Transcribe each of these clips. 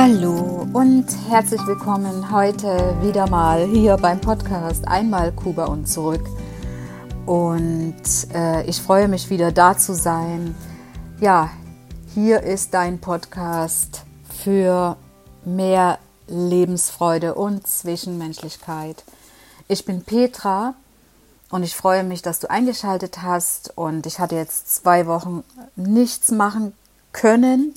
Hallo und herzlich willkommen heute wieder mal hier beim Podcast Einmal Kuba und zurück. Und äh, ich freue mich wieder da zu sein. Ja, hier ist dein Podcast für mehr Lebensfreude und Zwischenmenschlichkeit. Ich bin Petra und ich freue mich, dass du eingeschaltet hast. Und ich hatte jetzt zwei Wochen nichts machen können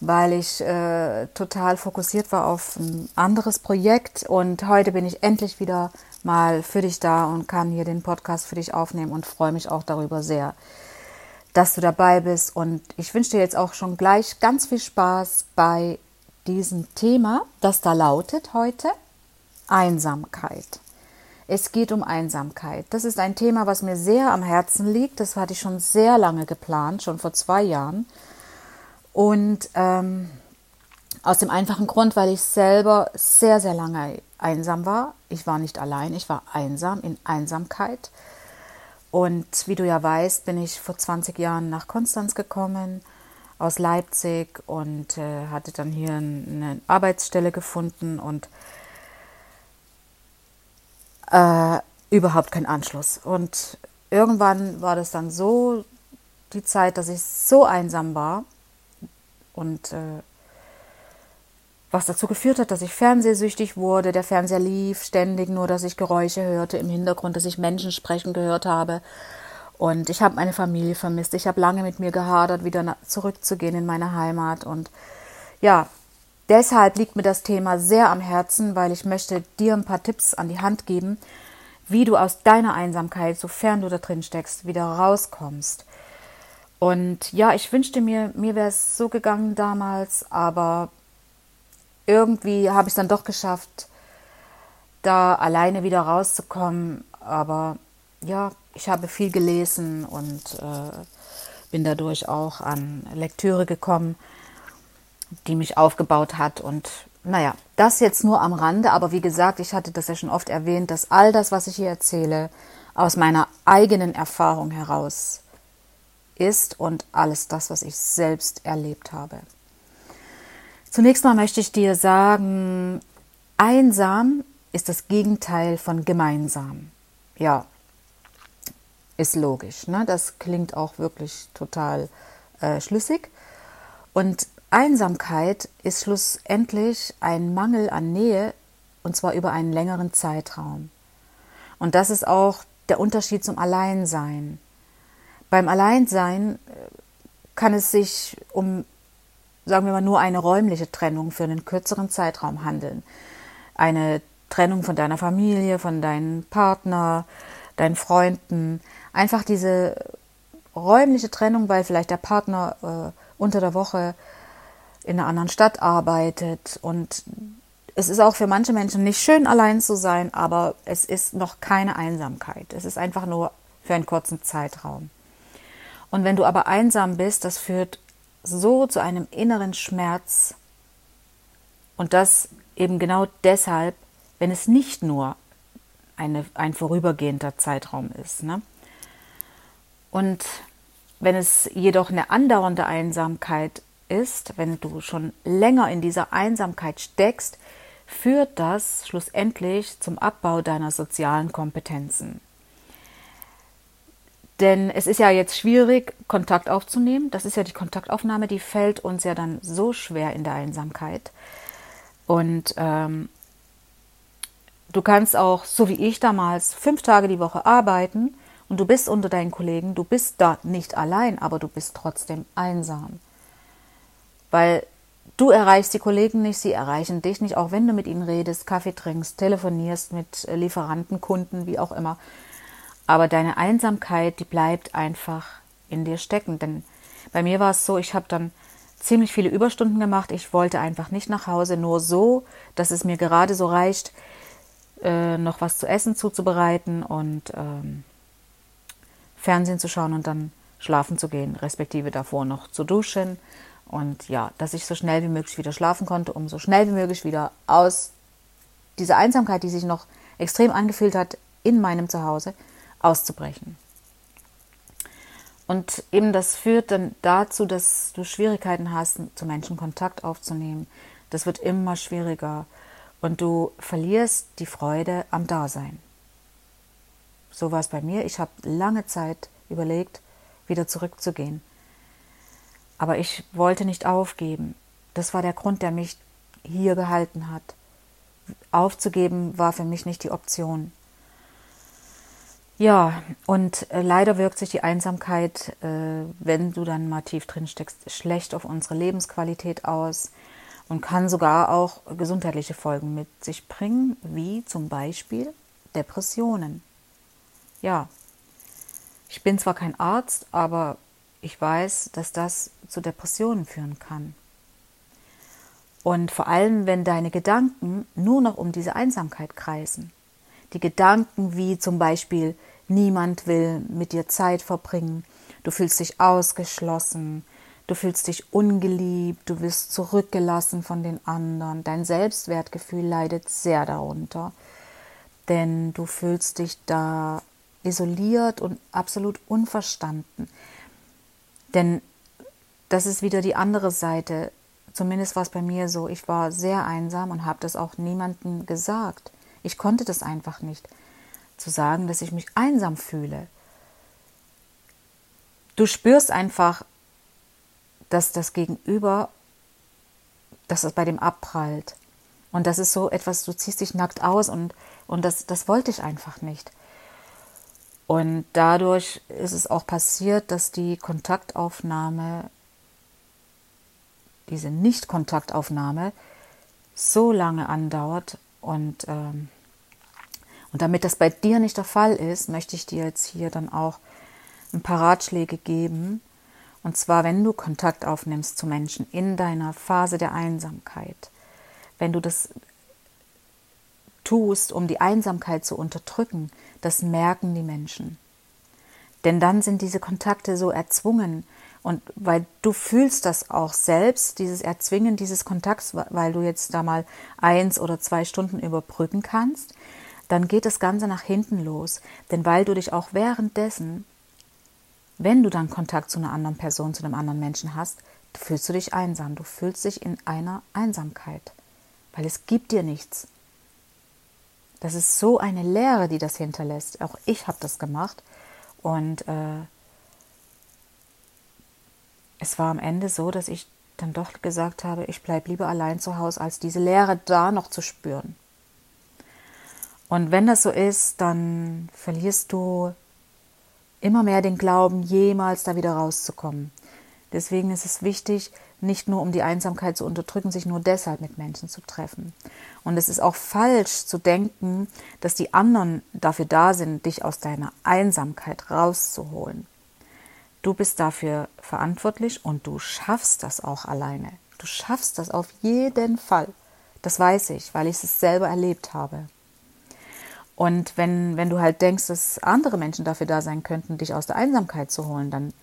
weil ich äh, total fokussiert war auf ein anderes Projekt. Und heute bin ich endlich wieder mal für dich da und kann hier den Podcast für dich aufnehmen und freue mich auch darüber sehr, dass du dabei bist. Und ich wünsche dir jetzt auch schon gleich ganz viel Spaß bei diesem Thema, das da lautet heute Einsamkeit. Es geht um Einsamkeit. Das ist ein Thema, was mir sehr am Herzen liegt. Das hatte ich schon sehr lange geplant, schon vor zwei Jahren. Und ähm, aus dem einfachen Grund, weil ich selber sehr, sehr lange einsam war. Ich war nicht allein, ich war einsam in Einsamkeit. Und wie du ja weißt, bin ich vor 20 Jahren nach Konstanz gekommen aus Leipzig und äh, hatte dann hier eine Arbeitsstelle gefunden und äh, überhaupt keinen Anschluss. Und irgendwann war das dann so die Zeit, dass ich so einsam war, und äh, was dazu geführt hat, dass ich fernsehsüchtig wurde. Der Fernseher lief ständig, nur dass ich Geräusche hörte im Hintergrund, dass ich Menschen sprechen gehört habe. Und ich habe meine Familie vermisst. Ich habe lange mit mir gehadert, wieder zurückzugehen in meine Heimat. Und ja, deshalb liegt mir das Thema sehr am Herzen, weil ich möchte dir ein paar Tipps an die Hand geben, wie du aus deiner Einsamkeit, sofern du da drin steckst, wieder rauskommst. Und ja, ich wünschte mir, mir wäre es so gegangen damals, aber irgendwie habe ich es dann doch geschafft, da alleine wieder rauszukommen. Aber ja, ich habe viel gelesen und äh, bin dadurch auch an Lektüre gekommen, die mich aufgebaut hat. Und naja, das jetzt nur am Rande, aber wie gesagt, ich hatte das ja schon oft erwähnt, dass all das, was ich hier erzähle, aus meiner eigenen Erfahrung heraus ist und alles das, was ich selbst erlebt habe. Zunächst mal möchte ich dir sagen, einsam ist das Gegenteil von gemeinsam. Ja, ist logisch. Ne? Das klingt auch wirklich total äh, schlüssig. Und Einsamkeit ist schlussendlich ein Mangel an Nähe und zwar über einen längeren Zeitraum. Und das ist auch der Unterschied zum Alleinsein. Beim Alleinsein äh, kann es sich um, sagen wir mal, nur eine räumliche Trennung für einen kürzeren Zeitraum handeln. Eine Trennung von deiner Familie, von deinem Partner, deinen Freunden. Einfach diese räumliche Trennung, weil vielleicht der Partner äh, unter der Woche in einer anderen Stadt arbeitet. Und es ist auch für manche Menschen nicht schön, allein zu sein, aber es ist noch keine Einsamkeit. Es ist einfach nur für einen kurzen Zeitraum. Und wenn du aber einsam bist, das führt so zu einem inneren Schmerz. Und das eben genau deshalb, wenn es nicht nur eine, ein vorübergehender Zeitraum ist. Ne? Und wenn es jedoch eine andauernde Einsamkeit ist, wenn du schon länger in dieser Einsamkeit steckst, führt das schlussendlich zum Abbau deiner sozialen Kompetenzen. Denn es ist ja jetzt schwierig, Kontakt aufzunehmen. Das ist ja die Kontaktaufnahme, die fällt uns ja dann so schwer in der Einsamkeit. Und ähm, du kannst auch, so wie ich damals, fünf Tage die Woche arbeiten und du bist unter deinen Kollegen, du bist da nicht allein, aber du bist trotzdem einsam. Weil du erreichst die Kollegen nicht, sie erreichen dich nicht, auch wenn du mit ihnen redest, Kaffee trinkst, telefonierst mit Lieferanten, Kunden, wie auch immer. Aber deine Einsamkeit, die bleibt einfach in dir stecken. Denn bei mir war es so, ich habe dann ziemlich viele Überstunden gemacht. Ich wollte einfach nicht nach Hause, nur so, dass es mir gerade so reicht, äh, noch was zu essen zuzubereiten und ähm, Fernsehen zu schauen und dann schlafen zu gehen, respektive davor noch zu duschen. Und ja, dass ich so schnell wie möglich wieder schlafen konnte, um so schnell wie möglich wieder aus dieser Einsamkeit, die sich noch extrem angefühlt hat, in meinem Zuhause, auszubrechen. Und eben das führt dann dazu, dass du Schwierigkeiten hast, zu Menschen Kontakt aufzunehmen. Das wird immer schwieriger und du verlierst die Freude am Dasein. So war es bei mir. Ich habe lange Zeit überlegt, wieder zurückzugehen. Aber ich wollte nicht aufgeben. Das war der Grund, der mich hier gehalten hat. Aufzugeben war für mich nicht die Option. Ja, und äh, leider wirkt sich die Einsamkeit, äh, wenn du dann mal tief drin steckst, schlecht auf unsere Lebensqualität aus und kann sogar auch gesundheitliche Folgen mit sich bringen, wie zum Beispiel Depressionen. Ja, ich bin zwar kein Arzt, aber ich weiß, dass das zu Depressionen führen kann. Und vor allem, wenn deine Gedanken nur noch um diese Einsamkeit kreisen. Die Gedanken wie zum Beispiel, niemand will mit dir Zeit verbringen, du fühlst dich ausgeschlossen, du fühlst dich ungeliebt, du wirst zurückgelassen von den anderen, dein Selbstwertgefühl leidet sehr darunter, denn du fühlst dich da isoliert und absolut unverstanden. Denn das ist wieder die andere Seite. Zumindest war es bei mir so. Ich war sehr einsam und habe das auch niemandem gesagt. Ich konnte das einfach nicht, zu sagen, dass ich mich einsam fühle. Du spürst einfach, dass das Gegenüber, dass es bei dem abprallt. Und das ist so etwas, du ziehst dich nackt aus und, und das, das wollte ich einfach nicht. Und dadurch ist es auch passiert, dass die Kontaktaufnahme, diese Nicht-Kontaktaufnahme, so lange andauert. Und, ähm, und damit das bei dir nicht der Fall ist, möchte ich dir jetzt hier dann auch ein paar Ratschläge geben. Und zwar, wenn du Kontakt aufnimmst zu Menschen in deiner Phase der Einsamkeit, wenn du das tust, um die Einsamkeit zu unterdrücken, das merken die Menschen. Denn dann sind diese Kontakte so erzwungen und weil du fühlst das auch selbst, dieses Erzwingen dieses Kontakts, weil du jetzt da mal eins oder zwei Stunden überbrücken kannst, dann geht das Ganze nach hinten los. Denn weil du dich auch währenddessen, wenn du dann Kontakt zu einer anderen Person, zu einem anderen Menschen hast, fühlst du dich einsam. Du fühlst dich in einer Einsamkeit, weil es gibt dir nichts. Das ist so eine Lehre, die das hinterlässt. Auch ich habe das gemacht. Und äh, es war am Ende so, dass ich dann doch gesagt habe, ich bleibe lieber allein zu Hause, als diese Leere da noch zu spüren. Und wenn das so ist, dann verlierst du immer mehr den Glauben, jemals da wieder rauszukommen. Deswegen ist es wichtig, nicht nur um die Einsamkeit zu unterdrücken, sich nur deshalb mit Menschen zu treffen. Und es ist auch falsch zu denken, dass die anderen dafür da sind, dich aus deiner Einsamkeit rauszuholen. Du bist dafür verantwortlich und du schaffst das auch alleine. Du schaffst das auf jeden Fall. Das weiß ich, weil ich es selber erlebt habe. Und wenn, wenn du halt denkst, dass andere Menschen dafür da sein könnten, dich aus der Einsamkeit zu holen, dann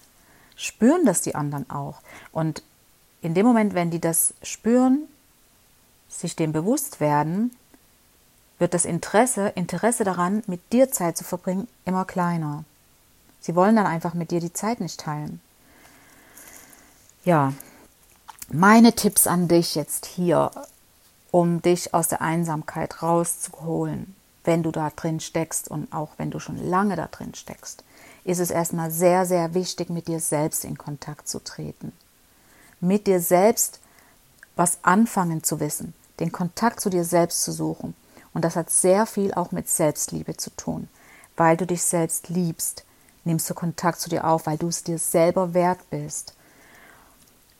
spüren das die anderen auch. Und in dem Moment, wenn die das spüren, sich dem bewusst werden, wird das Interesse, Interesse daran, mit dir Zeit zu verbringen, immer kleiner. Sie wollen dann einfach mit dir die Zeit nicht teilen. Ja, meine Tipps an dich jetzt hier, um dich aus der Einsamkeit rauszuholen, wenn du da drin steckst und auch wenn du schon lange da drin steckst, ist es erstmal sehr, sehr wichtig, mit dir selbst in Kontakt zu treten mit dir selbst was anfangen zu wissen, den Kontakt zu dir selbst zu suchen. Und das hat sehr viel auch mit Selbstliebe zu tun. Weil du dich selbst liebst, nimmst du Kontakt zu dir auf, weil du es dir selber wert bist.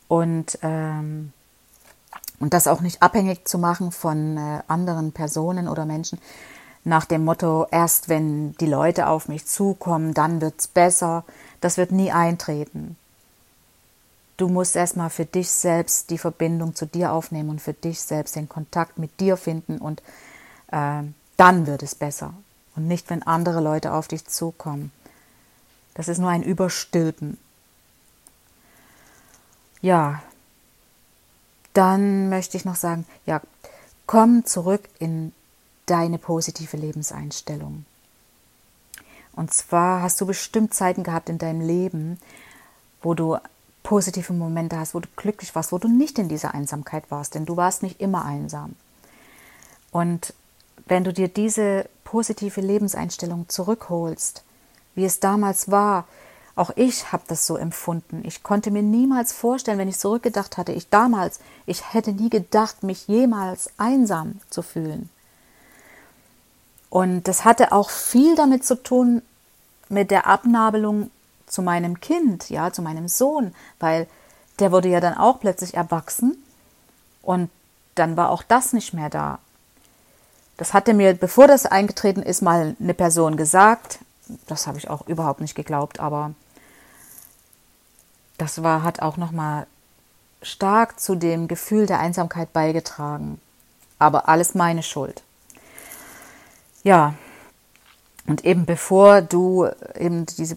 Und, ähm, und das auch nicht abhängig zu machen von äh, anderen Personen oder Menschen nach dem Motto, erst wenn die Leute auf mich zukommen, dann wird es besser. Das wird nie eintreten. Du musst erstmal für dich selbst die Verbindung zu dir aufnehmen und für dich selbst den Kontakt mit dir finden und äh, dann wird es besser. Und nicht, wenn andere Leute auf dich zukommen. Das ist nur ein Überstülpen. Ja, dann möchte ich noch sagen, ja, komm zurück in deine positive Lebenseinstellung. Und zwar hast du bestimmt Zeiten gehabt in deinem Leben, wo du positive Momente hast, wo du glücklich warst, wo du nicht in dieser Einsamkeit warst, denn du warst nicht immer einsam. Und wenn du dir diese positive Lebenseinstellung zurückholst, wie es damals war, auch ich habe das so empfunden. Ich konnte mir niemals vorstellen, wenn ich zurückgedacht hatte, ich damals, ich hätte nie gedacht, mich jemals einsam zu fühlen. Und das hatte auch viel damit zu tun mit der Abnabelung zu meinem Kind, ja, zu meinem Sohn, weil der wurde ja dann auch plötzlich erwachsen und dann war auch das nicht mehr da. Das hatte mir, bevor das eingetreten ist, mal eine Person gesagt. Das habe ich auch überhaupt nicht geglaubt, aber das war, hat auch nochmal stark zu dem Gefühl der Einsamkeit beigetragen. Aber alles meine Schuld. Ja, und eben bevor du eben diese,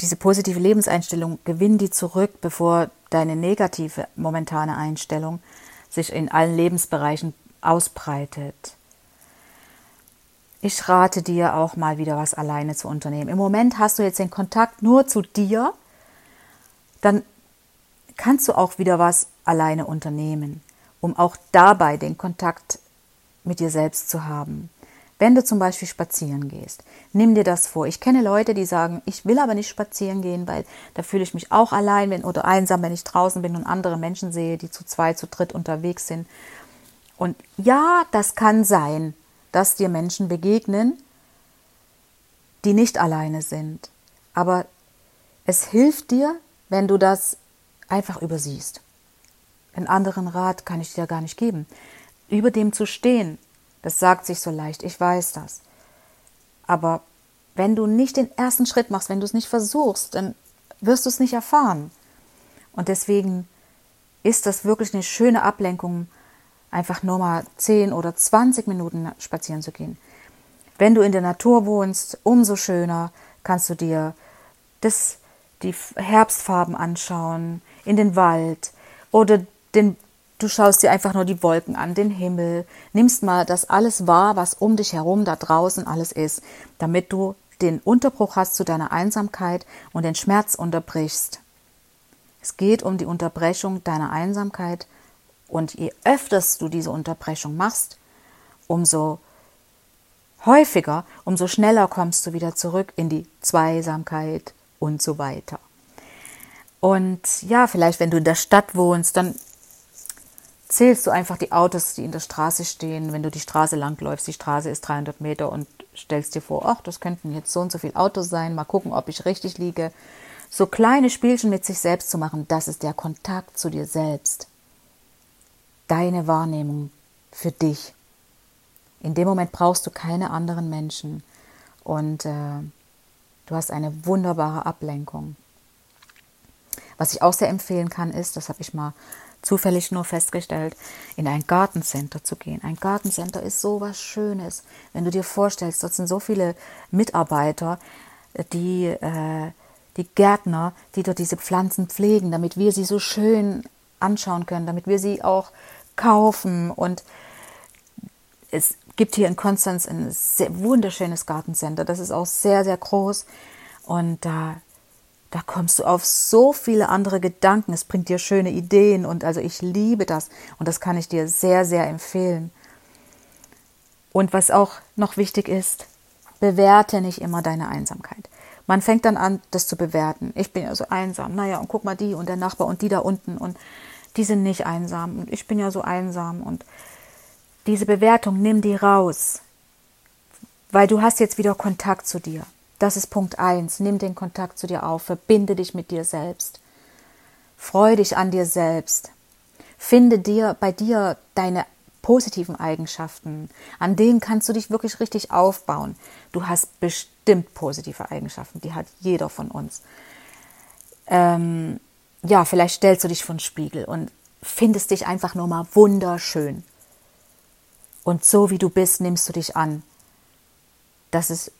diese positive Lebenseinstellung, gewinn die zurück, bevor deine negative momentane Einstellung sich in allen Lebensbereichen ausbreitet. Ich rate dir auch mal wieder was alleine zu unternehmen. Im Moment hast du jetzt den Kontakt nur zu dir, dann kannst du auch wieder was alleine unternehmen, um auch dabei den Kontakt mit dir selbst zu haben. Wenn du zum Beispiel spazieren gehst, nimm dir das vor. Ich kenne Leute, die sagen, ich will aber nicht spazieren gehen, weil da fühle ich mich auch allein wenn, oder einsam, wenn ich draußen bin und andere Menschen sehe, die zu zwei, zu dritt unterwegs sind. Und ja, das kann sein, dass dir Menschen begegnen, die nicht alleine sind. Aber es hilft dir, wenn du das einfach übersiehst. Einen anderen Rat kann ich dir gar nicht geben. Über dem zu stehen, das sagt sich so leicht, ich weiß das. Aber wenn du nicht den ersten Schritt machst, wenn du es nicht versuchst, dann wirst du es nicht erfahren. Und deswegen ist das wirklich eine schöne Ablenkung, einfach nur mal 10 oder 20 Minuten spazieren zu gehen. Wenn du in der Natur wohnst, umso schöner kannst du dir das, die Herbstfarben anschauen, in den Wald oder den Du schaust dir einfach nur die Wolken an, den Himmel, nimmst mal das alles wahr, was um dich herum da draußen alles ist, damit du den Unterbruch hast zu deiner Einsamkeit und den Schmerz unterbrichst. Es geht um die Unterbrechung deiner Einsamkeit und je öfters du diese Unterbrechung machst, umso häufiger, umso schneller kommst du wieder zurück in die Zweisamkeit und so weiter. Und ja, vielleicht wenn du in der Stadt wohnst, dann zählst du einfach die Autos, die in der Straße stehen, wenn du die Straße langläufst. Die Straße ist 300 Meter und stellst dir vor, ach, das könnten jetzt so und so viele Autos sein, mal gucken, ob ich richtig liege. So kleine Spielchen mit sich selbst zu machen, das ist der Kontakt zu dir selbst. Deine Wahrnehmung für dich. In dem Moment brauchst du keine anderen Menschen und äh, du hast eine wunderbare Ablenkung. Was ich auch sehr empfehlen kann, ist, das habe ich mal zufällig nur festgestellt, in ein Gartencenter zu gehen. Ein Gartencenter ist so was Schönes. Wenn du dir vorstellst, dort sind so viele Mitarbeiter, die, äh, die Gärtner, die dort diese Pflanzen pflegen, damit wir sie so schön anschauen können, damit wir sie auch kaufen. Und es gibt hier in Konstanz ein sehr wunderschönes Gartencenter. Das ist auch sehr, sehr groß. Und da da kommst du auf so viele andere Gedanken. Es bringt dir schöne Ideen und also ich liebe das und das kann ich dir sehr, sehr empfehlen. Und was auch noch wichtig ist, bewerte nicht immer deine Einsamkeit. Man fängt dann an, das zu bewerten. Ich bin ja so einsam. Naja, und guck mal die und der Nachbar und die da unten und die sind nicht einsam und ich bin ja so einsam und diese Bewertung nimm die raus, weil du hast jetzt wieder Kontakt zu dir. Das ist Punkt 1. Nimm den Kontakt zu dir auf, verbinde dich mit dir selbst. Freu dich an dir selbst. Finde dir bei dir deine positiven Eigenschaften. An denen kannst du dich wirklich richtig aufbauen. Du hast bestimmt positive Eigenschaften, die hat jeder von uns. Ähm, ja, vielleicht stellst du dich vor den Spiegel und findest dich einfach nur mal wunderschön. Und so wie du bist, nimmst du dich an. Das ist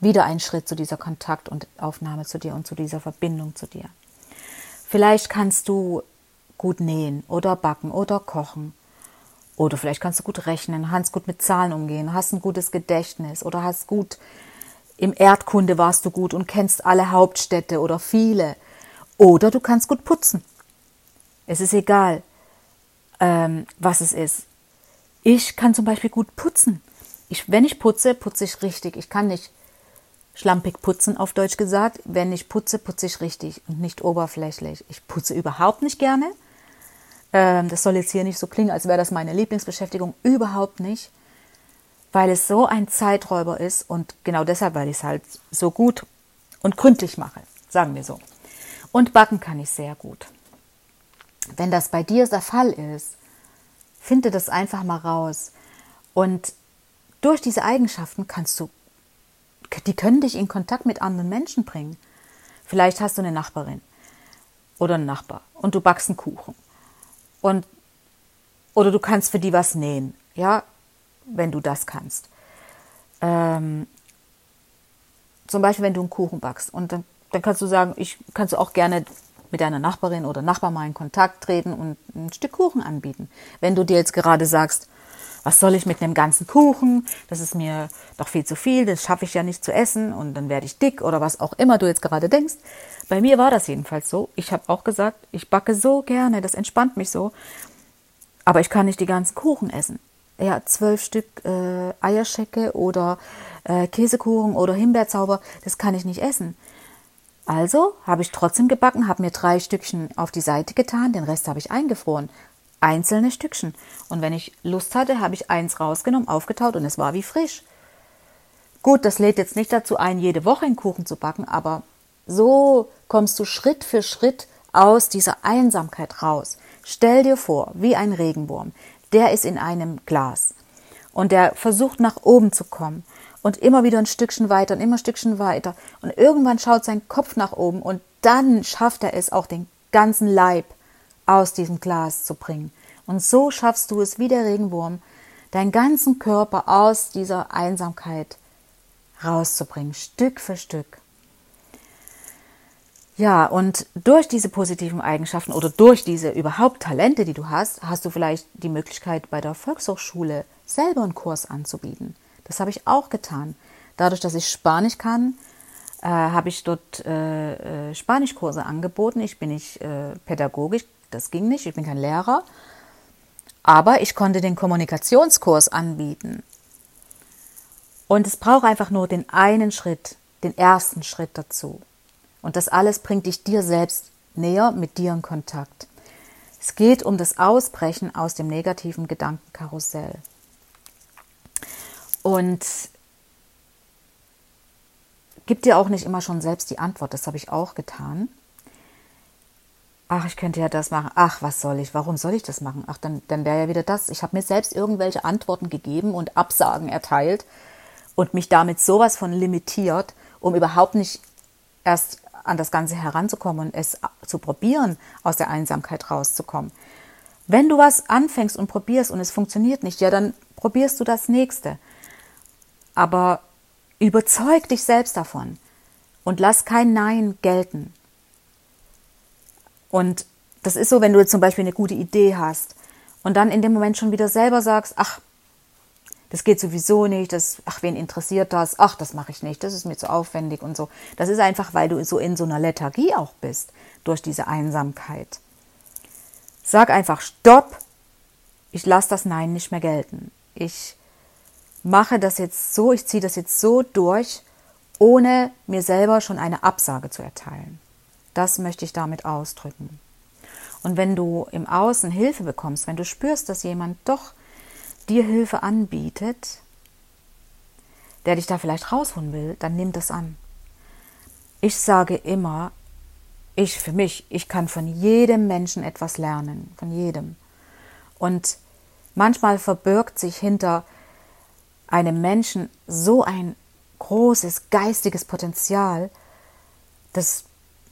wieder ein Schritt zu dieser Kontakt und Aufnahme zu dir und zu dieser Verbindung zu dir. Vielleicht kannst du gut nähen oder backen oder kochen. Oder vielleicht kannst du gut rechnen, kannst gut mit Zahlen umgehen, hast ein gutes Gedächtnis oder hast gut im Erdkunde warst du gut und kennst alle Hauptstädte oder viele. Oder du kannst gut putzen. Es ist egal, ähm, was es ist. Ich kann zum Beispiel gut putzen. Ich, wenn ich putze, putze ich richtig. Ich kann nicht schlampig putzen, auf Deutsch gesagt. Wenn ich putze, putze ich richtig und nicht oberflächlich. Ich putze überhaupt nicht gerne. Ähm, das soll jetzt hier nicht so klingen, als wäre das meine Lieblingsbeschäftigung. Überhaupt nicht. Weil es so ein Zeiträuber ist und genau deshalb, weil ich es halt so gut und gründlich mache. Sagen wir so. Und backen kann ich sehr gut. Wenn das bei dir der Fall ist, finde das einfach mal raus. Und durch diese Eigenschaften kannst du, die können dich in Kontakt mit anderen Menschen bringen. Vielleicht hast du eine Nachbarin oder einen Nachbar und du backst einen Kuchen. Und, oder du kannst für die was nähen, ja, wenn du das kannst. Ähm, zum Beispiel, wenn du einen Kuchen backst und dann, dann kannst du sagen, ich kannst du auch gerne mit deiner Nachbarin oder Nachbar mal in Kontakt treten und ein Stück Kuchen anbieten. Wenn du dir jetzt gerade sagst, was soll ich mit einem ganzen Kuchen? Das ist mir doch viel zu viel, das schaffe ich ja nicht zu essen und dann werde ich dick oder was auch immer du jetzt gerade denkst. Bei mir war das jedenfalls so. Ich habe auch gesagt, ich backe so gerne, das entspannt mich so. Aber ich kann nicht die ganzen Kuchen essen. Ja, zwölf Stück äh, Eierschecke oder äh, Käsekuchen oder Himbeerzauber, das kann ich nicht essen. Also habe ich trotzdem gebacken, habe mir drei Stückchen auf die Seite getan, den Rest habe ich eingefroren. Einzelne Stückchen. Und wenn ich Lust hatte, habe ich eins rausgenommen, aufgetaut und es war wie frisch. Gut, das lädt jetzt nicht dazu ein, jede Woche einen Kuchen zu backen, aber so kommst du Schritt für Schritt aus dieser Einsamkeit raus. Stell dir vor, wie ein Regenwurm, der ist in einem Glas und der versucht nach oben zu kommen und immer wieder ein Stückchen weiter und immer ein Stückchen weiter. Und irgendwann schaut sein Kopf nach oben und dann schafft er es auch den ganzen Leib aus diesem Glas zu bringen. Und so schaffst du es wie der Regenwurm, deinen ganzen Körper aus dieser Einsamkeit rauszubringen, Stück für Stück. Ja, und durch diese positiven Eigenschaften oder durch diese überhaupt Talente, die du hast, hast du vielleicht die Möglichkeit, bei der Volkshochschule selber einen Kurs anzubieten. Das habe ich auch getan. Dadurch, dass ich Spanisch kann, äh, habe ich dort äh, äh, Spanischkurse angeboten. Ich bin nicht äh, pädagogisch, das ging nicht, ich bin kein Lehrer. Aber ich konnte den Kommunikationskurs anbieten. Und es braucht einfach nur den einen Schritt, den ersten Schritt dazu. Und das alles bringt dich dir selbst näher mit dir in Kontakt. Es geht um das Ausbrechen aus dem negativen Gedankenkarussell. Und gib dir auch nicht immer schon selbst die Antwort. Das habe ich auch getan. Ach, ich könnte ja das machen. Ach, was soll ich? Warum soll ich das machen? Ach, dann, dann wäre ja wieder das. Ich habe mir selbst irgendwelche Antworten gegeben und Absagen erteilt und mich damit sowas von limitiert, um überhaupt nicht erst an das Ganze heranzukommen und es zu probieren, aus der Einsamkeit rauszukommen. Wenn du was anfängst und probierst und es funktioniert nicht, ja, dann probierst du das nächste aber überzeug dich selbst davon und lass kein Nein gelten. Und das ist so, wenn du zum Beispiel eine gute Idee hast und dann in dem Moment schon wieder selber sagst, ach, das geht sowieso nicht, das, ach, wen interessiert das? Ach, das mache ich nicht, das ist mir zu aufwendig und so. Das ist einfach, weil du so in so einer Lethargie auch bist durch diese Einsamkeit. Sag einfach Stopp, ich lasse das Nein nicht mehr gelten. Ich mache das jetzt so, ich ziehe das jetzt so durch, ohne mir selber schon eine Absage zu erteilen. Das möchte ich damit ausdrücken. Und wenn du im Außen Hilfe bekommst, wenn du spürst, dass jemand doch dir Hilfe anbietet, der dich da vielleicht rausholen will, dann nimm das an. Ich sage immer, ich für mich, ich kann von jedem Menschen etwas lernen, von jedem. Und manchmal verbirgt sich hinter einem Menschen so ein großes geistiges Potenzial, das,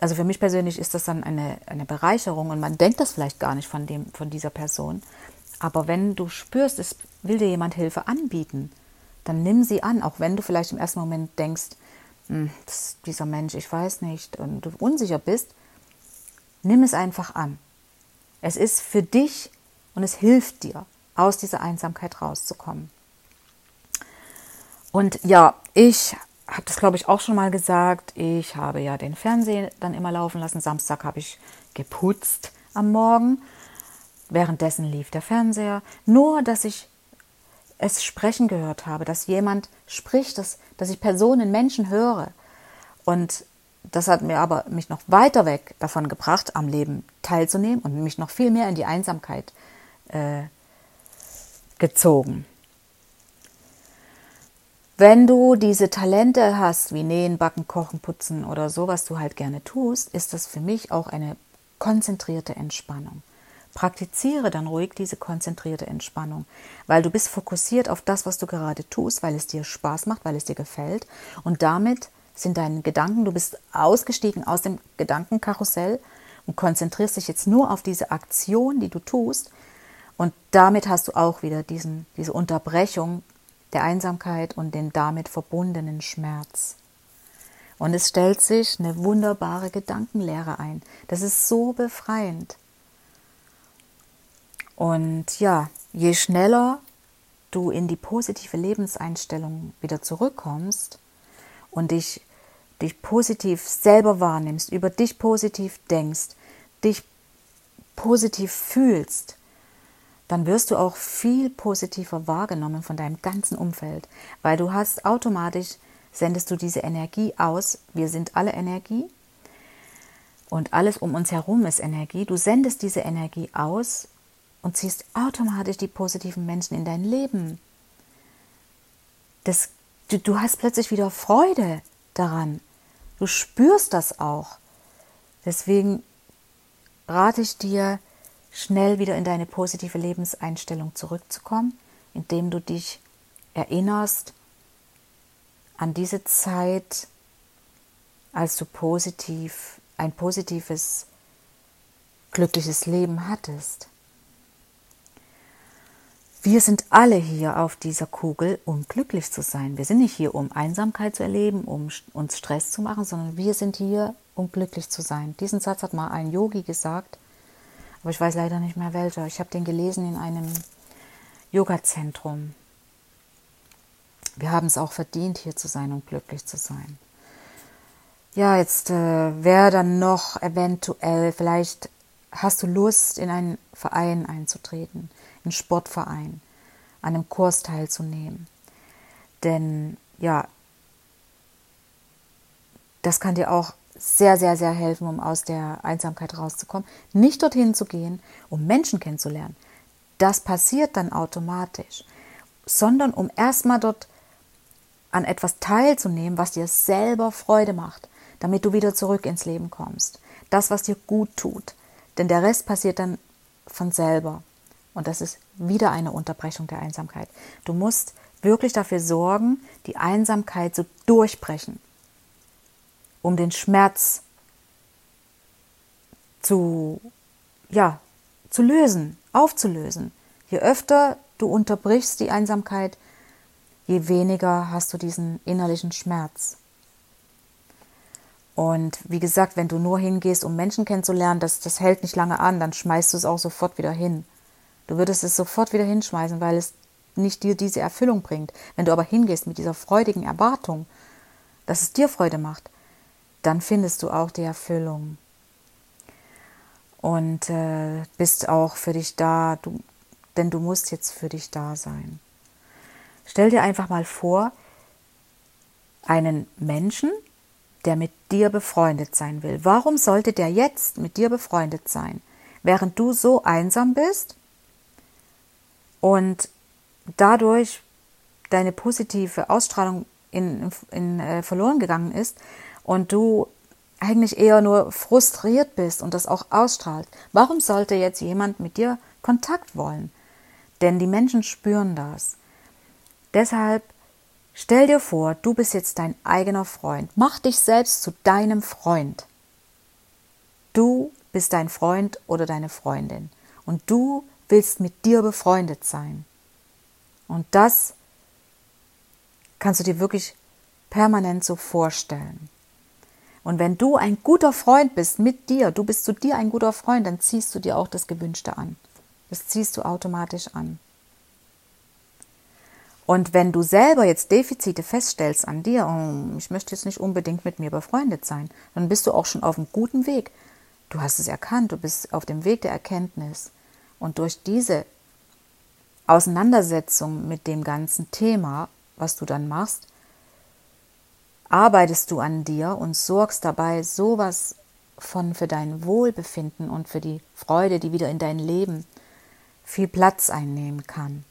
also für mich persönlich ist das dann eine, eine Bereicherung und man denkt das vielleicht gar nicht von, dem, von dieser Person. Aber wenn du spürst, es will dir jemand Hilfe anbieten, dann nimm sie an, auch wenn du vielleicht im ersten Moment denkst, hm, dieser Mensch, ich weiß nicht, und du unsicher bist, nimm es einfach an. Es ist für dich und es hilft dir, aus dieser Einsamkeit rauszukommen. Und ja, ich habe das, glaube ich, auch schon mal gesagt. Ich habe ja den Fernseher dann immer laufen lassen. Samstag habe ich geputzt am Morgen. Währenddessen lief der Fernseher. Nur, dass ich es sprechen gehört habe, dass jemand spricht, dass, dass ich Personen, Menschen höre. Und das hat mir aber mich noch weiter weg davon gebracht, am Leben teilzunehmen und mich noch viel mehr in die Einsamkeit äh, gezogen. Wenn du diese Talente hast, wie Nähen, Backen, Kochen, Putzen oder so, was du halt gerne tust, ist das für mich auch eine konzentrierte Entspannung. Praktiziere dann ruhig diese konzentrierte Entspannung, weil du bist fokussiert auf das, was du gerade tust, weil es dir Spaß macht, weil es dir gefällt und damit sind deine Gedanken, du bist ausgestiegen aus dem Gedankenkarussell und konzentrierst dich jetzt nur auf diese Aktion, die du tust und damit hast du auch wieder diesen, diese Unterbrechung der Einsamkeit und den damit verbundenen Schmerz. Und es stellt sich eine wunderbare Gedankenlehre ein. Das ist so befreiend. Und ja, je schneller du in die positive Lebenseinstellung wieder zurückkommst und dich, dich positiv selber wahrnimmst, über dich positiv denkst, dich positiv fühlst, dann wirst du auch viel positiver wahrgenommen von deinem ganzen Umfeld, weil du hast automatisch, sendest du diese Energie aus, wir sind alle Energie und alles um uns herum ist Energie, du sendest diese Energie aus und ziehst automatisch die positiven Menschen in dein Leben. Das, du, du hast plötzlich wieder Freude daran, du spürst das auch. Deswegen rate ich dir, schnell wieder in deine positive Lebenseinstellung zurückzukommen, indem du dich erinnerst an diese Zeit, als du positiv, ein positives, glückliches Leben hattest. Wir sind alle hier auf dieser Kugel, um glücklich zu sein. Wir sind nicht hier, um Einsamkeit zu erleben, um uns Stress zu machen, sondern wir sind hier, um glücklich zu sein. Diesen Satz hat mal ein Yogi gesagt aber ich weiß leider nicht mehr welcher. Ich habe den gelesen in einem Yoga-Zentrum. Wir haben es auch verdient, hier zu sein und glücklich zu sein. Ja, jetzt äh, wäre dann noch eventuell, vielleicht hast du Lust, in einen Verein einzutreten, einen Sportverein, an einem Kurs teilzunehmen. Denn ja, das kann dir auch sehr, sehr, sehr helfen, um aus der Einsamkeit rauszukommen. Nicht dorthin zu gehen, um Menschen kennenzulernen. Das passiert dann automatisch, sondern um erstmal dort an etwas teilzunehmen, was dir selber Freude macht, damit du wieder zurück ins Leben kommst. Das, was dir gut tut. Denn der Rest passiert dann von selber. Und das ist wieder eine Unterbrechung der Einsamkeit. Du musst wirklich dafür sorgen, die Einsamkeit zu durchbrechen um den Schmerz zu, ja, zu lösen, aufzulösen. Je öfter du unterbrichst die Einsamkeit, je weniger hast du diesen innerlichen Schmerz. Und wie gesagt, wenn du nur hingehst, um Menschen kennenzulernen, das, das hält nicht lange an, dann schmeißt du es auch sofort wieder hin. Du würdest es sofort wieder hinschmeißen, weil es nicht dir diese Erfüllung bringt. Wenn du aber hingehst mit dieser freudigen Erwartung, dass es dir Freude macht, dann findest du auch die Erfüllung. Und äh, bist auch für dich da, du, denn du musst jetzt für dich da sein. Stell dir einfach mal vor, einen Menschen, der mit dir befreundet sein will. Warum sollte der jetzt mit dir befreundet sein, während du so einsam bist und dadurch deine positive Ausstrahlung in, in, äh, verloren gegangen ist? Und du eigentlich eher nur frustriert bist und das auch ausstrahlt, warum sollte jetzt jemand mit dir Kontakt wollen? Denn die Menschen spüren das. Deshalb stell dir vor, du bist jetzt dein eigener Freund. Mach dich selbst zu deinem Freund. Du bist dein Freund oder deine Freundin und du willst mit dir befreundet sein. Und das kannst du dir wirklich permanent so vorstellen. Und wenn du ein guter Freund bist mit dir, du bist zu dir ein guter Freund, dann ziehst du dir auch das Gewünschte an. Das ziehst du automatisch an. Und wenn du selber jetzt Defizite feststellst an dir, oh, ich möchte jetzt nicht unbedingt mit mir befreundet sein, dann bist du auch schon auf einem guten Weg. Du hast es erkannt, du bist auf dem Weg der Erkenntnis. Und durch diese Auseinandersetzung mit dem ganzen Thema, was du dann machst, arbeitest du an dir und sorgst dabei sowas von für dein Wohlbefinden und für die Freude, die wieder in dein Leben viel Platz einnehmen kann.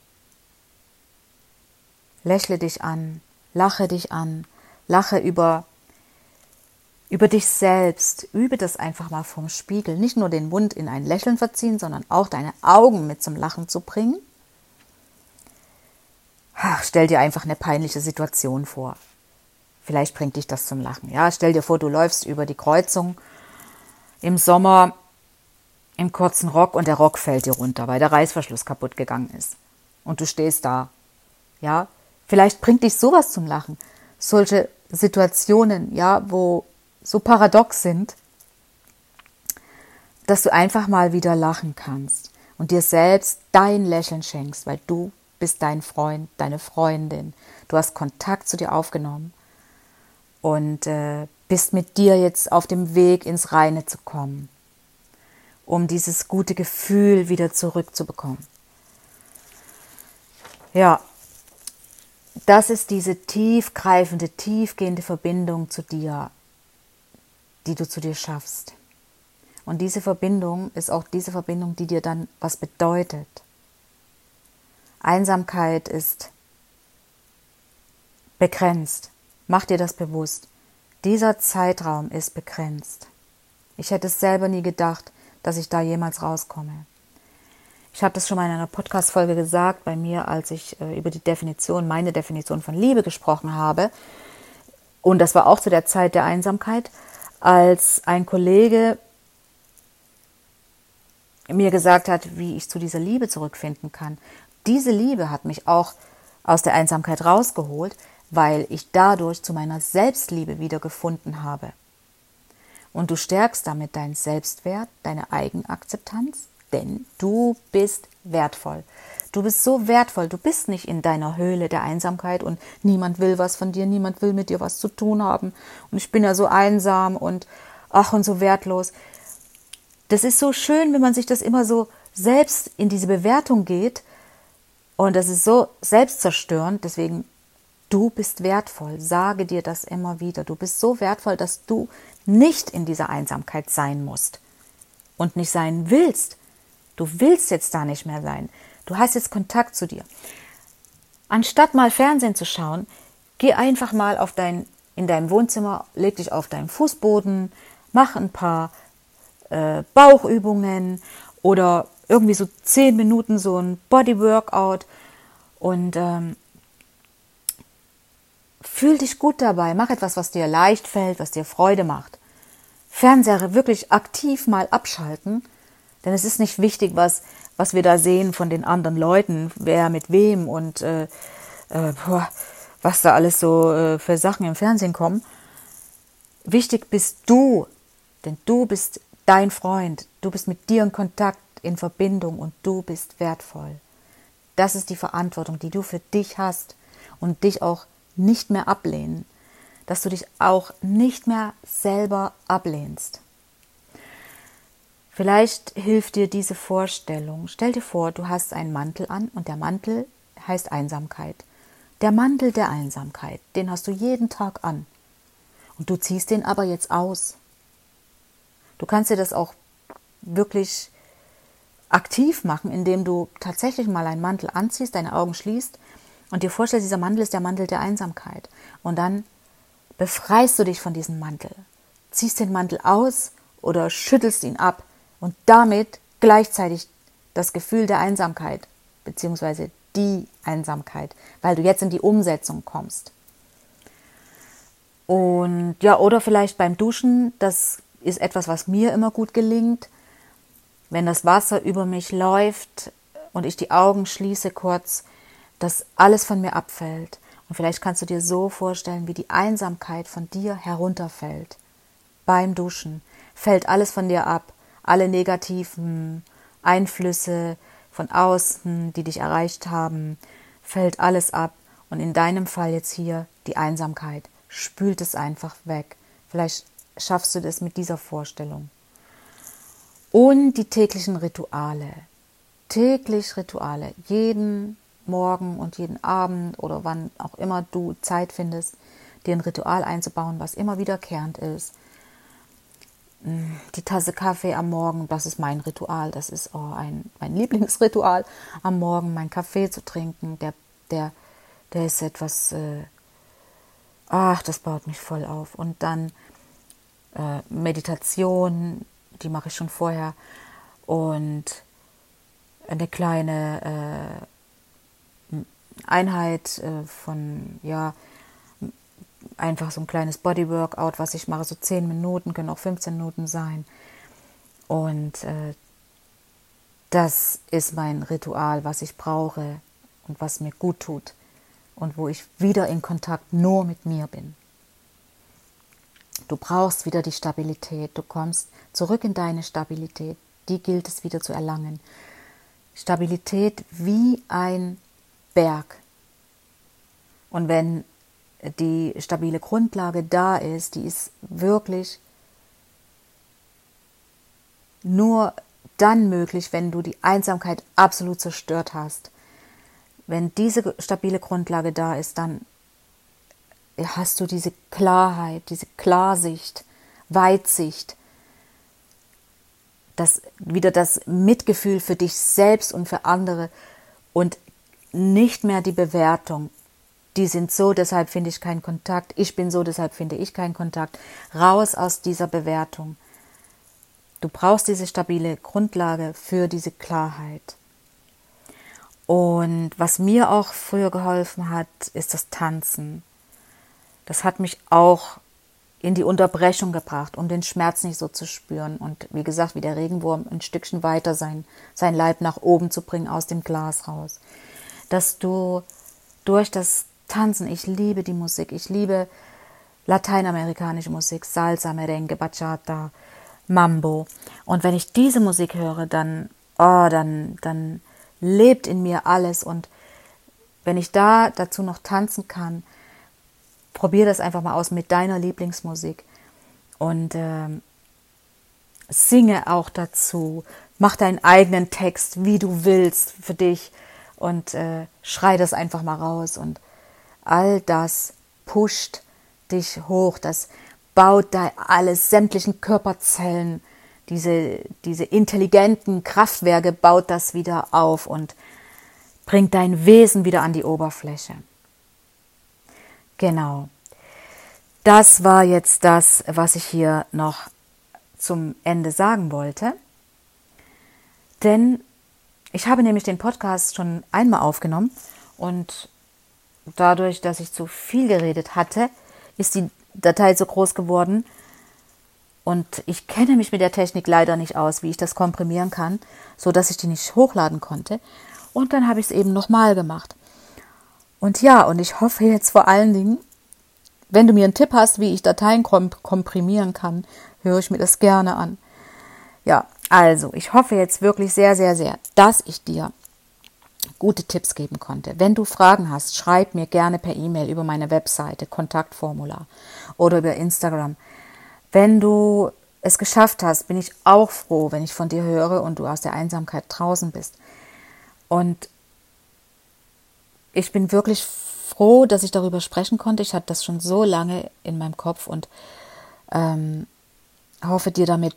Lächle dich an, lache dich an, lache über über dich selbst. Übe das einfach mal vom Spiegel. Nicht nur den Mund in ein Lächeln verziehen, sondern auch deine Augen mit zum Lachen zu bringen. Ach, stell dir einfach eine peinliche Situation vor. Vielleicht bringt dich das zum Lachen. Ja, stell dir vor, du läufst über die Kreuzung im Sommer im kurzen Rock und der Rock fällt dir runter, weil der Reißverschluss kaputt gegangen ist. Und du stehst da. Ja, vielleicht bringt dich sowas zum Lachen. Solche Situationen, ja, wo so paradox sind, dass du einfach mal wieder lachen kannst und dir selbst dein Lächeln schenkst, weil du bist dein Freund, deine Freundin. Du hast Kontakt zu dir aufgenommen und äh, bist mit dir jetzt auf dem Weg ins Reine zu kommen, um dieses gute Gefühl wieder zurückzubekommen. Ja, das ist diese tiefgreifende, tiefgehende Verbindung zu dir, die du zu dir schaffst. Und diese Verbindung ist auch diese Verbindung, die dir dann was bedeutet. Einsamkeit ist begrenzt. Mach dir das bewusst. Dieser Zeitraum ist begrenzt. Ich hätte es selber nie gedacht, dass ich da jemals rauskomme. Ich habe das schon mal in einer Podcast-Folge gesagt, bei mir, als ich äh, über die Definition, meine Definition von Liebe gesprochen habe. Und das war auch zu der Zeit der Einsamkeit als ein Kollege mir gesagt hat, wie ich zu dieser Liebe zurückfinden kann. Diese Liebe hat mich auch aus der Einsamkeit rausgeholt, weil ich dadurch zu meiner Selbstliebe wiedergefunden habe. Und du stärkst damit deinen Selbstwert, deine Eigenakzeptanz, denn du bist wertvoll. Du bist so wertvoll, du bist nicht in deiner Höhle der Einsamkeit und niemand will was von dir, niemand will mit dir was zu tun haben und ich bin ja so einsam und ach und so wertlos. Das ist so schön, wenn man sich das immer so selbst in diese Bewertung geht und das ist so selbstzerstörend, deswegen du bist wertvoll, sage dir das immer wieder. Du bist so wertvoll, dass du nicht in dieser Einsamkeit sein musst und nicht sein willst. Du willst jetzt da nicht mehr sein. Du hast jetzt Kontakt zu dir. Anstatt mal Fernsehen zu schauen, geh einfach mal auf dein, in deinem Wohnzimmer, leg dich auf deinen Fußboden, mach ein paar äh, Bauchübungen oder irgendwie so zehn Minuten so ein Bodyworkout und ähm, fühl dich gut dabei. Mach etwas, was dir leicht fällt, was dir Freude macht. Fernseher wirklich aktiv mal abschalten, denn es ist nicht wichtig, was was wir da sehen von den anderen Leuten, wer mit wem und äh, äh, boah, was da alles so äh, für Sachen im Fernsehen kommen. Wichtig bist du, denn du bist dein Freund, du bist mit dir in Kontakt, in Verbindung und du bist wertvoll. Das ist die Verantwortung, die du für dich hast und dich auch nicht mehr ablehnen, dass du dich auch nicht mehr selber ablehnst. Vielleicht hilft dir diese Vorstellung. Stell dir vor, du hast einen Mantel an und der Mantel heißt Einsamkeit. Der Mantel der Einsamkeit, den hast du jeden Tag an. Und du ziehst den aber jetzt aus. Du kannst dir das auch wirklich aktiv machen, indem du tatsächlich mal einen Mantel anziehst, deine Augen schließt und dir vorstellst, dieser Mantel ist der Mantel der Einsamkeit. Und dann befreist du dich von diesem Mantel. Ziehst den Mantel aus oder schüttelst ihn ab und damit gleichzeitig das Gefühl der Einsamkeit beziehungsweise die Einsamkeit, weil du jetzt in die Umsetzung kommst. Und ja, oder vielleicht beim Duschen, das ist etwas, was mir immer gut gelingt. Wenn das Wasser über mich läuft und ich die Augen schließe kurz, dass alles von mir abfällt. Und vielleicht kannst du dir so vorstellen, wie die Einsamkeit von dir herunterfällt. Beim Duschen fällt alles von dir ab alle negativen Einflüsse von außen, die dich erreicht haben, fällt alles ab Und in deinem Fall jetzt hier die Einsamkeit. Spült es einfach weg. Vielleicht schaffst du das mit dieser Vorstellung. Und die täglichen Rituale. Täglich Rituale. Jeden Morgen und jeden Abend oder wann auch immer du Zeit findest, dir ein Ritual einzubauen, was immer wiederkehrend ist. Die Tasse Kaffee am Morgen, das ist mein Ritual, das ist oh, ein, mein Lieblingsritual, am Morgen meinen Kaffee zu trinken. Der, der, der ist etwas, äh, ach, das baut mich voll auf. Und dann äh, Meditation, die mache ich schon vorher. Und eine kleine äh, Einheit äh, von, ja, einfach so ein kleines Bodyworkout, was ich mache, so 10 Minuten, können auch 15 Minuten sein. Und äh, das ist mein Ritual, was ich brauche und was mir gut tut und wo ich wieder in Kontakt nur mit mir bin. Du brauchst wieder die Stabilität, du kommst zurück in deine Stabilität, die gilt es wieder zu erlangen. Stabilität wie ein Berg. Und wenn die stabile Grundlage da ist, die ist wirklich nur dann möglich, wenn du die Einsamkeit absolut zerstört hast. Wenn diese stabile Grundlage da ist, dann hast du diese Klarheit, diese Klarsicht, Weitsicht, das, wieder das Mitgefühl für dich selbst und für andere und nicht mehr die Bewertung, die sind so, deshalb finde ich keinen Kontakt, ich bin so, deshalb finde ich keinen Kontakt. Raus aus dieser Bewertung. Du brauchst diese stabile Grundlage für diese Klarheit. Und was mir auch früher geholfen hat, ist das Tanzen. Das hat mich auch in die Unterbrechung gebracht, um den Schmerz nicht so zu spüren und wie gesagt, wie der Regenwurm ein Stückchen weiter sein, sein Leib nach oben zu bringen aus dem Glas raus. Dass du durch das Tanzen, ich liebe die Musik, ich liebe lateinamerikanische Musik, Salsa, Merengue, Bachata, Mambo. Und wenn ich diese Musik höre, dann, oh, dann, dann lebt in mir alles. Und wenn ich da dazu noch tanzen kann, probier das einfach mal aus mit deiner Lieblingsmusik und äh, singe auch dazu. Mach deinen eigenen Text, wie du willst, für dich und äh, schrei das einfach mal raus und all das pusht dich hoch, das baut da alles, sämtlichen Körperzellen, diese, diese intelligenten Kraftwerke baut das wieder auf und bringt dein Wesen wieder an die Oberfläche. Genau. Das war jetzt das, was ich hier noch zum Ende sagen wollte. Denn ich habe nämlich den Podcast schon einmal aufgenommen und dadurch, dass ich zu viel geredet hatte, ist die Datei so groß geworden. Und ich kenne mich mit der Technik leider nicht aus, wie ich das komprimieren kann, so dass ich die nicht hochladen konnte. Und dann habe ich es eben nochmal gemacht. Und ja, und ich hoffe jetzt vor allen Dingen, wenn du mir einen Tipp hast, wie ich Dateien komprimieren kann, höre ich mir das gerne an. Ja, also, ich hoffe jetzt wirklich sehr, sehr, sehr, dass ich dir gute Tipps geben konnte. Wenn du Fragen hast, schreib mir gerne per E-Mail über meine Webseite, Kontaktformular oder über Instagram. Wenn du es geschafft hast, bin ich auch froh, wenn ich von dir höre und du aus der Einsamkeit draußen bist. Und ich bin wirklich froh, dass ich darüber sprechen konnte. Ich hatte das schon so lange in meinem Kopf und ähm, hoffe dir damit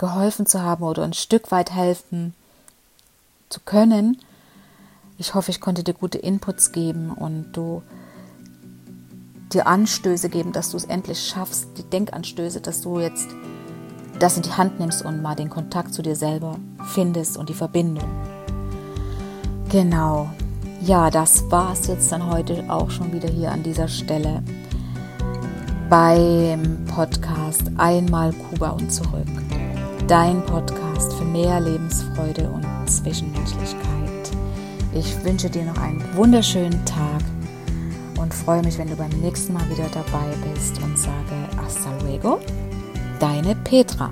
geholfen zu haben oder ein Stück weit helfen zu können. Ich hoffe, ich konnte dir gute Inputs geben und du dir Anstöße geben, dass du es endlich schaffst, die Denkanstöße, dass du jetzt das in die Hand nimmst und mal den Kontakt zu dir selber findest und die Verbindung. Genau. Ja, das war es jetzt dann heute auch schon wieder hier an dieser Stelle beim Podcast Einmal Kuba und zurück. Dein Podcast für mehr Lebensfreude und Zwischenmenschlichkeit. Ich wünsche dir noch einen wunderschönen Tag und freue mich, wenn du beim nächsten Mal wieder dabei bist und sage Hasta luego, deine Petra.